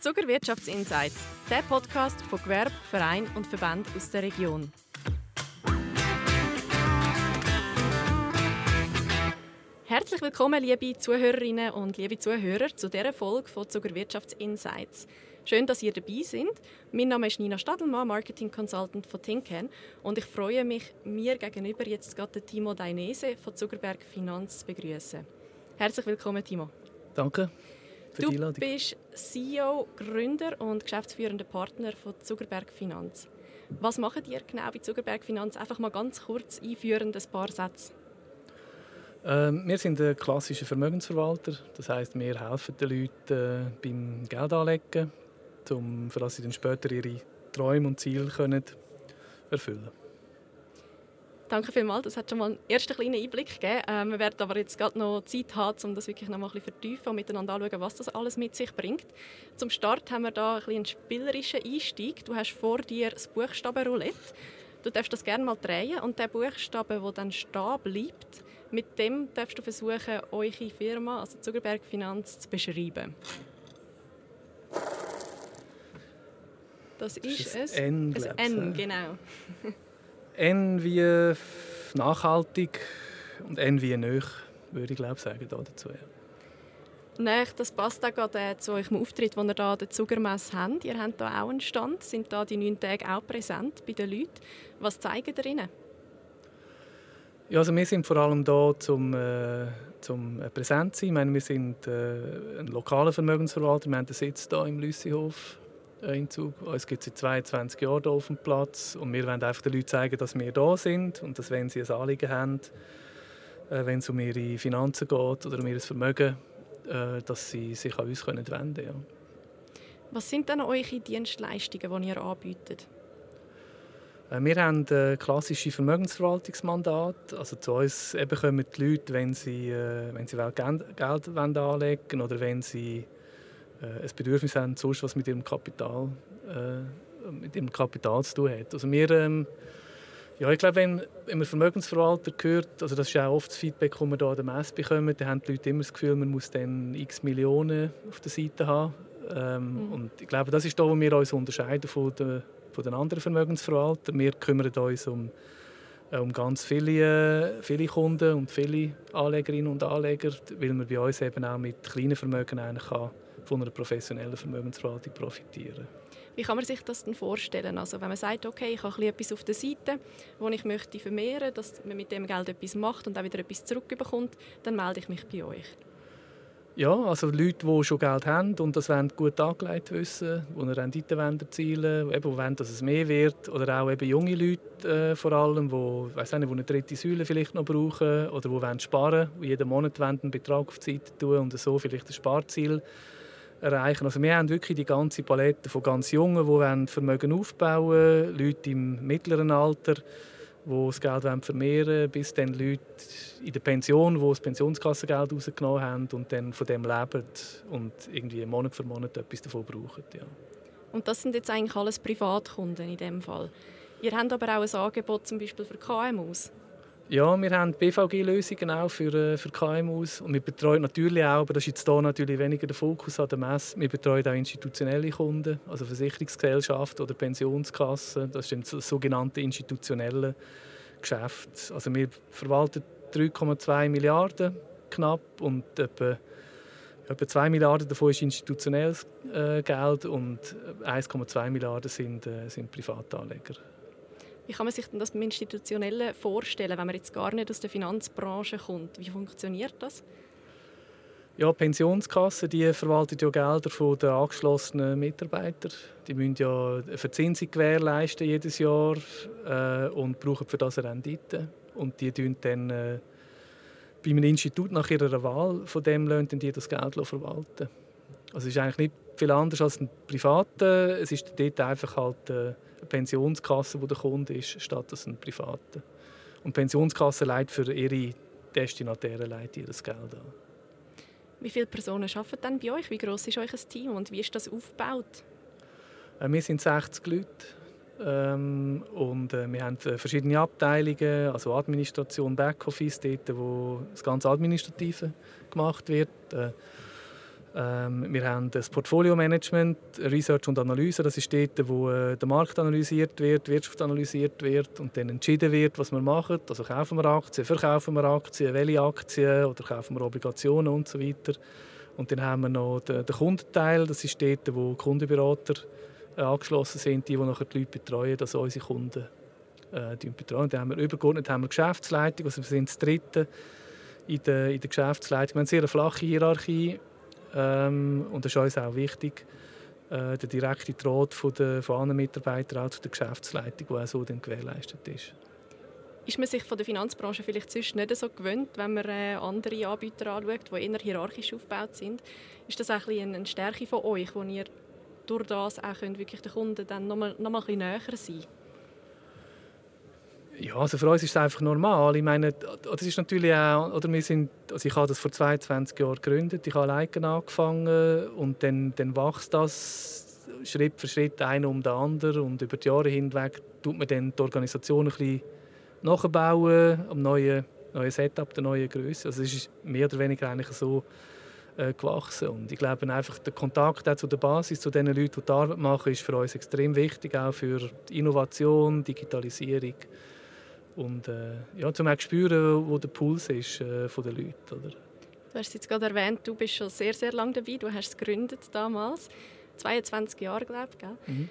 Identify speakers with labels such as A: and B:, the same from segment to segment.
A: Zucker Wirtschaftsinsights, der Podcast von Gewerbe, Verein und Verband aus der Region. Herzlich willkommen, liebe Zuhörerinnen und liebe Zuhörer, zu dieser Folge von Zucker Wirtschaftsinsights. Schön, dass ihr dabei seid. Mein Name ist Nina Stadelmann, Marketing Consultant von Tinken und ich freue mich, mir gegenüber jetzt gerade Timo Dainese von Zuckerberg Finanz zu begrüßen. Herzlich willkommen, Timo.
B: Danke.
A: Für du die Einladung. bist CEO, Gründer und geschäftsführender Partner von Zuckerberg Finanz. Was macht ihr genau bei Zuckerberg Finanz? Einfach mal ganz kurz einführen, ein paar Sätze.
B: Ähm, wir sind ein klassischer Vermögensverwalter. Das heißt, wir helfen den Leuten äh, beim Geldanlegen, um, für dass sie dann später ihre Träume und Ziele können erfüllen können.
A: Danke vielmals, das hat schon mal einen ersten kleinen Einblick gegeben. Ähm, wir werden aber jetzt gerade noch Zeit haben, um das wirklich noch mal ein bisschen vertiefen und miteinander anschauen, was das alles mit sich bringt. Zum Start haben wir da ein einen spielerischen Einstieg. Du hast vor dir das Buchstabenroulette. Du darfst das gerne mal drehen und der Buchstabe, der dann stehen bleibt, mit dem darfst du versuchen, eure Firma, also Zuckerberg Finanz, zu beschreiben. Das ist,
B: das ist ein
A: N, N, genau.
B: N wie nachhaltig und N wie nöch, würde ich glaube sagen dazu. Ja.
A: Nein, das passt auch gerade äh, zu eurem Auftritt, den ihr hier an der Zuckermesse habt. Ihr habt hier auch einen Stand, sind da die neun Tage auch präsent bei den Leuten. Was zeigen ihr ihnen?
B: Ja, also wir sind vor allem da, um äh, zum präsent zu sein. Ich meine, wir sind äh, ein lokaler Vermögensverwalter. Wir haben den Sitz hier im Lüssihof äh, in Zug. Es gibt seit 22 Jahren hier auf dem Platz und wir wollen einfach den Leuten zeigen, dass wir da sind und dass wenn sie ein Anliegen haben, äh, wenn es um ihre Finanzen geht oder um ihr Vermögen, äh, dass sie sich an uns wenden können. Ja.
A: Was sind denn eure Dienstleistungen, die ihr anbietet?
B: Wir haben ein klassisches Vermögensverwaltungsmandat. Also zu uns eben kommen die Leute, wenn sie, wenn sie Geld anlegen wollen oder wenn sie äh, ein Bedürfnis haben, sonst was mit ihrem Kapital, äh, mit ihrem Kapital zu tun hat. Also wir, ähm, ja, ich glaube, wenn, wenn man Vermögensverwalter hört, also das ist auch oft das Feedback, das wir hier an der Messe bekommen, dann haben die Leute immer das Gefühl, man muss dann x Millionen auf der Seite haben. Ähm, mhm. Und ich glaube, das ist da, wo wir uns unterscheiden von den, von den anderen Vermögensverwaltern. Wir kümmern uns um äh, um ganz viele, äh, viele Kunden und viele Anlegerinnen und Anleger, weil man bei uns eben auch mit kleinen Vermögen eigentlich kann von einer professionellen Vermögensverwaltung profitieren.
A: Wie kann man sich das denn vorstellen? Also wenn man sagt, okay, ich habe etwas auf der Seite, wo ich möchte vermehren, dass man mit dem Geld etwas macht und auch wieder etwas zurückbekommt, dann melde ich mich bei euch.
B: Ja, also Leute, die schon Geld haben und das wollen gut angelegt wissen, die eine Rendite erzielen wollen, die wollen, dass es mehr wird. Oder auch eben junge Leute äh, vor allem, die, weiss nicht, die eine dritte Säule vielleicht noch brauchen oder die wollen sparen, die jeden Monat einen Betrag auf die Seite tun und so vielleicht ein Sparziel erreichen. Also wir haben wirklich die ganze Palette von ganz Jungen, die Vermögen aufbauen wollen, Leute im mittleren Alter, die das Geld vermehren wollen, bis dann Leute in der Pension, die das Pensionskassengeld rausgenommen haben und dann von dem leben und irgendwie Monat für Monat etwas davon brauchen. Ja.
A: Und das sind jetzt eigentlich alles Privatkunden in dem Fall. Ihr habt aber auch ein Angebot zum Beispiel für KMUs.
B: Ja, wir haben BVG-Lösungen auch für, äh, für KMUs und wir betreuen natürlich auch, aber das ist jetzt hier natürlich weniger der Fokus an der Messe, wir betreuen auch institutionelle Kunden, also Versicherungsgesellschaften oder Pensionskassen, das sind sogenannte institutionelle Geschäft. Also wir verwalten 3,2 Milliarden knapp und etwa, etwa 2 Milliarden davon ist institutionelles äh, Geld und 1,2 Milliarden sind, äh, sind Privatanleger.
A: Wie kann man sich denn das beim Institutionellen vorstellen, wenn man jetzt gar nicht aus der Finanzbranche kommt? Wie funktioniert das?
B: Ja, Pensionskassen die verwalten ja Gelder von den angeschlossenen Mitarbeitern. Die müssen ja eine Verzinsung gewährleisten jedes Jahr äh, und brauchen für das eine Rendite. Und die tun dann äh, bei einem Institut nach ihrer Wahl von dem lassen die das Geld verwalten. Also es ist eigentlich nicht viel anders als ein Privater. Es ist dort einfach halt äh, eine Pensionskasse, wo der Kunde ist, statt als ein Privater. Und die Pensionskasse leitet für ihre Destinatäre leitet ihr das Geld an.
A: Wie viele Personen arbeiten dann bei euch? Wie groß ist euch Team und wie ist das aufgebaut?
B: Äh, wir sind 60 Leute ähm, und äh, wir haben äh, verschiedene Abteilungen, also Administration, Backoffice, dort, wo das ganze Administrative gemacht wird. Äh, Ähm, wir haben das Portfolio-Management, Research und Analyse. Das ist dort, wo äh, der Markt analysiert wird, die Wirtschaft analysiert wird und dann entschieden wird, was wir machen. Also kaufen wir Aktien, verkaufen wir Aktien, welche Aktien oder kaufen wir Obligationen und so weiter. Und dann haben wir noch den, den Kundenteil. Das ist dort, wo Kundenberater äh, angeschlossen sind, die, die nachher die Leute betreuen, dass unsere Kunden äh, betreuen. Dann haben wir übergeordnet haben wir Geschäftsleitung, also wir sind das Dritte in der, in der Geschäftsleitung. Wir haben eine sehr flache Hierarchie ähm, und das ist uns auch wichtig, äh, der direkte Draht von, der, von anderen Mitarbeitern auch zu der Geschäftsleitung, die auch so dann gewährleistet ist.
A: Ist man sich von der Finanzbranche vielleicht sonst nicht so gewöhnt, wenn man äh, andere Anbieter anschaut, die eher hierarchisch aufgebaut sind? Ist das auch ein eine Stärke von euch, wo ihr durch das auch könnt wirklich den Kunden dann noch mal, noch mal ein bisschen näher sein
B: ja, also für uns ist es einfach normal. Ich meine, das ist natürlich auch, oder wir sind, also ich habe das vor 22 Jahren gegründet, ich habe alleine angefangen und dann, dann wächst das Schritt für Schritt ein um den anderen und über die Jahre hinweg tut man dann die Organisation ein bisschen nachbauen am neuen, neuen Setup, der neuen Größe. Also es ist mehr oder weniger eigentlich so äh, gewachsen und ich glaube einfach der Kontakt zu der Basis, zu den Leuten, die die Arbeit machen, ist für uns extrem wichtig, auch für die Innovation, Digitalisierung und äh, ja, zum auch spüren, wo der Puls ist äh, von den Leuten. Oder?
A: Du hast jetzt gerade erwähnt, du bist schon sehr, sehr lange dabei. Du hast es gegründet damals, 22 Jahre, glaube ich. Mhm.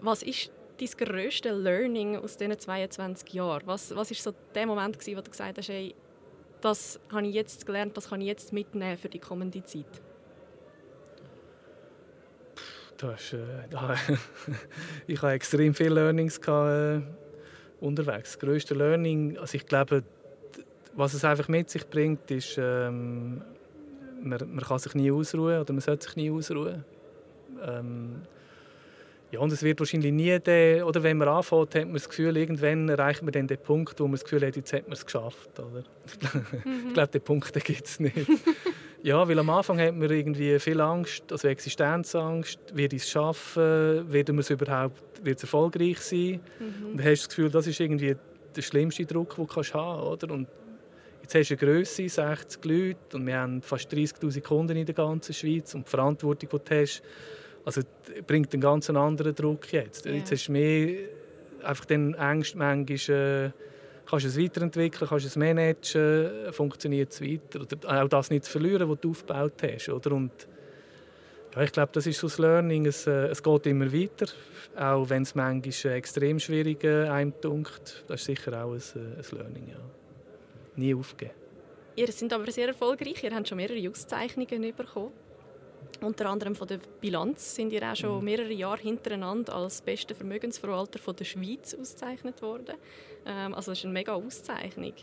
A: Was ist dein grösste Learning aus diesen 22 Jahren? Was, was ist so der Moment, gewesen, wo du gesagt hast, hey, das habe ich jetzt gelernt, das kann ich jetzt mitnehmen für die kommende Zeit?
B: Das, äh, ich habe extrem viele Learnings gehabt, äh, unterwegs. Das grösste Learning, also ich glaube, was es einfach mit sich bringt, ist, ähm, man, man kann sich nie ausruhen oder man sollte sich nie ausruhen. Ähm, ja, und es wird wahrscheinlich nie der, oder wenn man anfängt, hat man das Gefühl, irgendwann erreicht man dann den Punkt, wo man das Gefühl hat, jetzt hat man es geschafft. Oder? Mhm. ich glaube, den Punkt gibt es nicht. ja, weil am Anfang hat man irgendwie viel Angst, also Existenzangst, wird es schaffen, wird man es überhaupt wird es erfolgreich sein. Mhm. Und dann hast du das Gefühl, das ist irgendwie der schlimmste Druck, den du haben kannst. Oder? Und jetzt hast du eine Grösse, 60 Leute, und wir haben fast 30'000 Kunden in der ganzen Schweiz. Und die Verantwortung, die du hast, also, bringt einen ganz anderen Druck jetzt. Yeah. Jetzt hast du mehr einfach den Angst, manchmal, äh, kannst du es weiterentwickeln, kannst du es managen, funktioniert es weiter. Oder auch das nicht zu verlieren, was du aufgebaut hast. Oder? Und ja, ich glaube, das ist so das Learning. Es, äh, es geht immer weiter, auch wenn es manchmal extrem schwierig äh. Das ist sicher auch ein, äh, ein Learning. Ja. Nie aufgeben.
A: Ihr seid aber sehr erfolgreich. Ihr habt schon mehrere Auszeichnungen bekommen. Unter anderem von der Bilanz sind ihr auch schon mhm. mehrere Jahre hintereinander als bester Vermögensverwalter von der Schweiz ausgezeichnet worden. Ähm, also das ist eine mega Auszeichnung.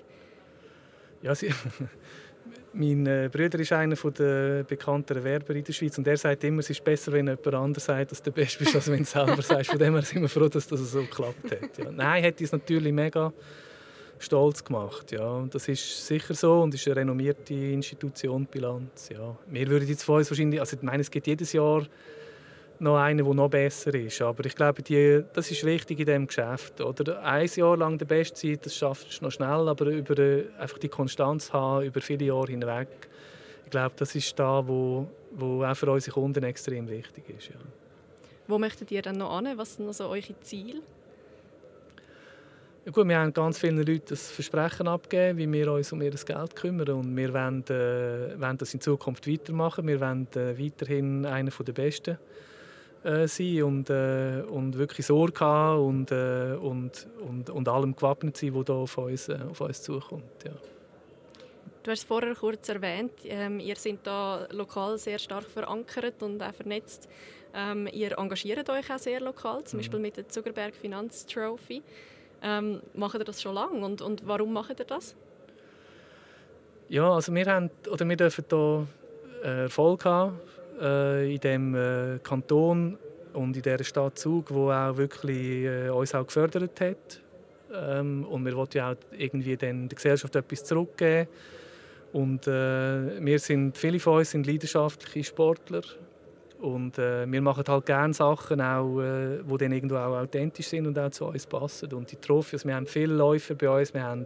B: Ja, sie, mein äh, Bruder ist einer der bekannteren Werber in der Schweiz und er sagt immer, es ist besser, wenn jemand anderes sagt, dass du der Beste bist, als wenn du selber sagst. Von dem her sind wir froh, dass das so geklappt hat. Ja. Nein, hat uns natürlich mega stolz gemacht. Ja. Das ist sicher so und ist eine renommierte Institution, Bilanz. Ja. Wir würden jetzt von uns wahrscheinlich, also ich meine, es gibt jedes Jahr noch einen, der noch besser ist. Aber ich glaube, die, das ist wichtig in diesem Geschäft. Oder ein Jahr lang der Beste sein, das schaffst du noch schnell, aber über einfach die Konstanz haben, über viele Jahre hinweg, ich glaube, das ist da, wo, wo auch für unsere Kunden extrem wichtig ist. Ja.
A: Wo möchtet ihr dann noch an? Was sind noch so eure Ziele?
B: Ja gut, wir haben ganz vielen Leuten das Versprechen abgegeben, wie wir uns um ihr Geld kümmern. Und wir wollen, äh, wollen das in Zukunft weitermachen. Wir wollen äh, weiterhin einer der Besten äh, sein und, äh, und wirklich Sorge haben und, äh, und, und, und allem gewappnet sein, was da auf uns, äh, auf uns zukommt. Ja.
A: Du hast es vorher kurz erwähnt, ähm, ihr seid da lokal sehr stark verankert und auch vernetzt. Ähm, ihr engagiert euch auch sehr lokal, zum mhm. Beispiel mit der Zuckerberg Finanztrophy. Ähm, macht ihr das schon lange und, und warum macht ihr das?
B: Ja, also wir, haben, oder wir dürfen hier äh, Erfolg haben äh, in dem äh, Kanton und in dieser Stadt Zug, wo auch wirklich äh, uns auch gefördert hat. Ähm, und wir wollen ja auch irgendwie dann der Gesellschaft etwas zurückgeben. Und äh, wir sind, viele von uns sind leidenschaftliche Sportler und äh, wir machen halt gerne Sachen, auch, äh, die dann irgendwo auch authentisch sind und auch zu uns passen. Und die Trophys, wir haben viele Läufer bei uns, wir haben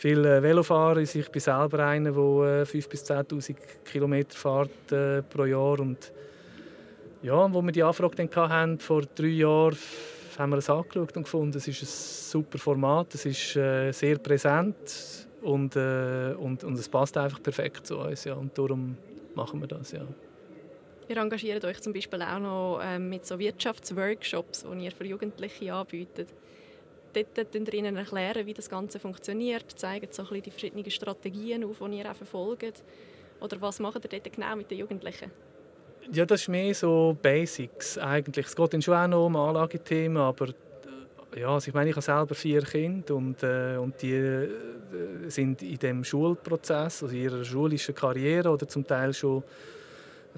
B: Viele Velofahrer, ich bin selber einer, der 5'000 bis 10'000 Kilometer fährt äh, pro Jahr und ja, wo wir die Anfrage dann hatten, vor drei Jahren, haben wir es angeschaut und gefunden, es ist ein super Format, es ist äh, sehr präsent und, äh, und, und es passt einfach perfekt zu uns. Ja. Und darum machen wir das, ja.
A: Ihr engagiert euch zum Beispiel auch noch ähm, mit so Wirtschaftsworkshops, die ihr für Jugendliche anbietet. Dort erklären ihr ihnen erklären, wie das Ganze funktioniert, zeigen so ein bisschen die verschiedenen Strategien auf, die ihr auch verfolgt. Oder was macht ihr dort genau mit den Jugendlichen?
B: Ja, das ist mehr so Basics eigentlich. Es geht dann schon auch noch um Anlagethemen, aber äh, ja, also ich meine, ich habe selber vier Kinder und, äh, und die äh, sind in dem Schulprozess, also in ihrer schulischen Karriere oder zum Teil schon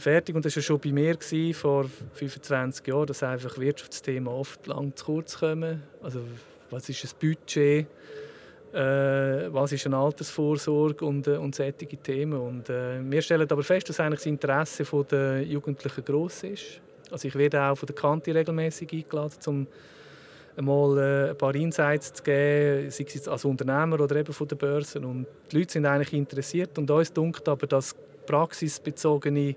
B: fertig. Und das war schon bei mir vor 25 Jahren, dass einfach Wirtschaftsthemen oft lang zu kurz kommen. Also was ist ein Budget? äh, was ist eine Altersvorsorge und, äh, und solche Themen. Und, äh, wir stellen aber fest, dass eigentlich das Interesse der Jugendlichen groß ist. Also ich werde auch von der Kanti regelmäßig eingeladen, um einmal äh, ein paar Insights zu geben, sei es als Unternehmer oder eben von der Börse. Und die Leute sind eigentlich interessiert und uns dunkt aber, dass praxisbezogene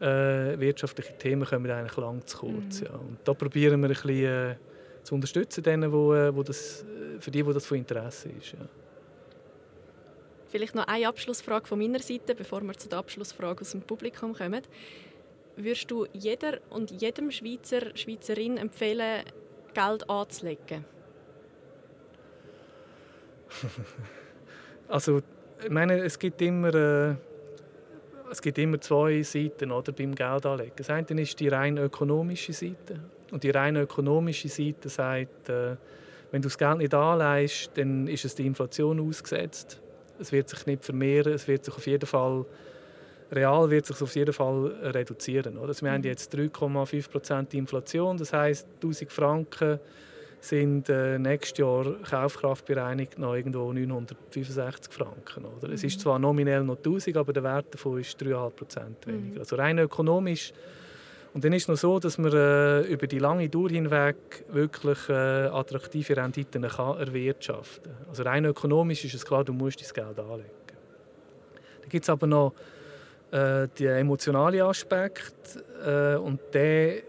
B: äh, wirtschaftliche Themen kommen eigentlich lang zu kurz. Mhm. Ja. Und da probieren wir ein bisschen äh, zu unterstützen, denen, wo, äh, wo das, äh, für die, wo das von Interesse ist. Ja.
A: Vielleicht noch eine Abschlussfrage von meiner Seite, bevor wir zu der Abschlussfrage aus dem Publikum kommen. Würdest du jeder und jedem Schweizer, Schweizerin empfehlen, Geld anzulegen?
B: also, ich meine, es gibt immer, äh, es gibt immer zwei Seiten oder, beim Geldanlegen. Das eine ist die rein ökonomische Seite. Und die rein ökonomische Seite sagt, äh, wenn du das Geld nicht anleihst, dann ist es der Inflation ausgesetzt. Es wird sich nicht vermehren, es wird sich auf jeden Fall real wird sich auf jeden Fall reduzieren. Oder? Also wir haben jetzt 3,5% Inflation, das heißt 1000 Franken sind äh, nächstes Jahr Kaufkraftbereinigt noch irgendwo 965 Franken. Oder? Mhm. Es ist mhm. zwar nominell noch 1000, aber der Wert davon ist 3,5% weniger. Mhm. Also rein ökonomisch und dann ist es noch so, dass man äh, über die lange Dauer hinweg wirklich äh, attraktive Renditen kann erwirtschaften kann. Also rein ökonomisch ist es klar, du musst dein Geld anlegen. Dann gibt es aber noch äh, den emotionalen Aspekt äh, und den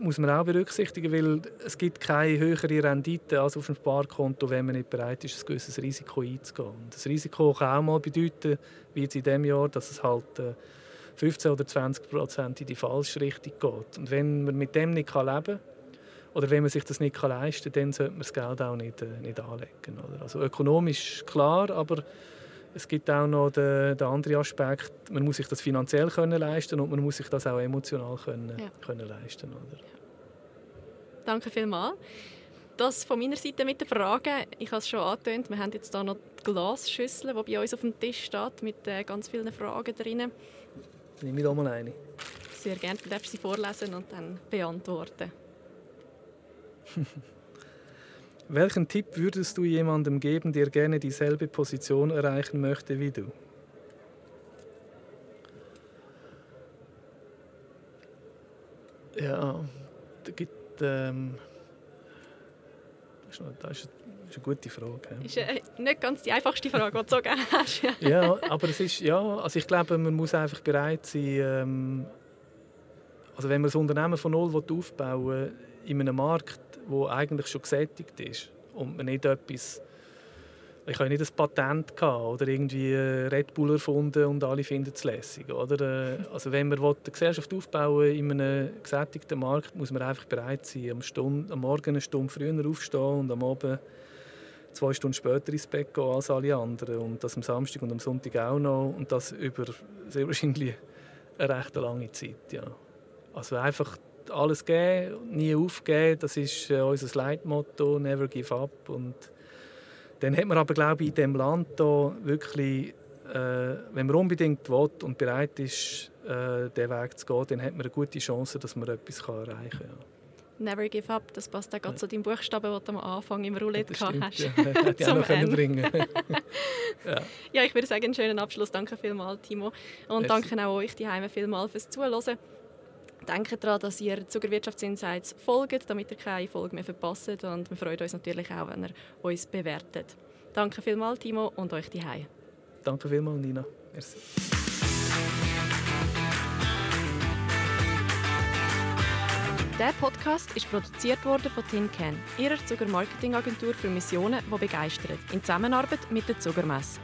B: muss man auch berücksichtigen, weil es gibt keine höhere Rendite als auf dem Sparkonto, wenn man nicht bereit ist, ein gewisses Risiko einzugehen. Und das Risiko kann auch mal bedeuten, wie jetzt in diesem Jahr, dass es halt äh, 15 oder 20 Prozent in die falsche Richtung geht. Und wenn man mit dem nicht leben kann, oder wenn man sich das nicht leisten kann, dann sollte man das Geld auch nicht, äh, nicht anlegen. Oder? Also ökonomisch klar, aber es gibt auch noch den, den anderen Aspekt, man muss sich das finanziell können leisten und man muss sich das auch emotional können, ja. können leisten. Oder? Ja.
A: Danke vielmals. Das von meiner Seite mit den Fragen. Ich habe es schon angetönt, wir haben jetzt hier noch die Glasschüssel, die bei uns auf dem Tisch steht, mit äh, ganz vielen Fragen drin.
B: Nehme ich da mal eine.
A: Sehr gerne. Du darfst sie vorlesen und dann beantworten.
B: Welchen Tipp würdest du jemandem geben, der gerne dieselbe Position erreichen möchte wie du? Ja, da gibt ähm, da ist ist eine gute Frage.
A: Das ist äh, nicht ganz die einfachste Frage, die du so gerne hast.
B: ja, aber es ist, ja, also ich glaube, man muss einfach bereit sein, ähm, also wenn man das Unternehmen von null aufbauen will, in einem Markt, der eigentlich schon gesättigt ist und man nicht etwas ich habe nicht ein Patent oder irgendwie Red Bull erfunden und alle finden es lässig. Oder? Äh, also wenn man eine Gesellschaft aufbauen in einem gesättigten Markt, muss man einfach bereit sein, am, Stunde, am Morgen eine Stunde früher aufzustehen und am Abend zwei Stunden später ins Bett gehen als alle anderen. Und das am Samstag und am Sonntag auch noch. Und das über sehr wahrscheinlich eine recht lange Zeit. Ja. Also einfach alles geben, nie aufgeben, das ist äh, unser Leitmotto, never give up. Und dann hat man aber, glaube ich, in diesem Land hier wirklich, äh, wenn man unbedingt will und bereit ist, äh, diesen Weg zu gehen, dann hat man eine gute Chance, dass man etwas erreichen kann. Ja.
A: Never give up, das passt auch gerade zu deinem Buchstaben, den du am Anfang im Roulette ja,
B: stimmt, hast. Ja, hätte ich auch noch können bringen
A: ja. ja, ich würde sagen, einen schönen Abschluss. Danke vielmals, Timo. Und Merci. danke auch euch die Heime vielmals fürs Zuhören. Denkt daran, dass ihr Zuger Wirtschaftsinsights folgt, damit ihr keine Folge mehr verpasst. Und wir freuen uns natürlich auch, wenn ihr uns bewertet. Danke vielmals, Timo, und euch die
B: Danke vielmals, Nina. Merci.
A: Der Podcast ist produziert worden von Tin Can, ihrer Zucker Marketing Agentur für Missionen, die begeistert, in Zusammenarbeit mit der Zuckermesse.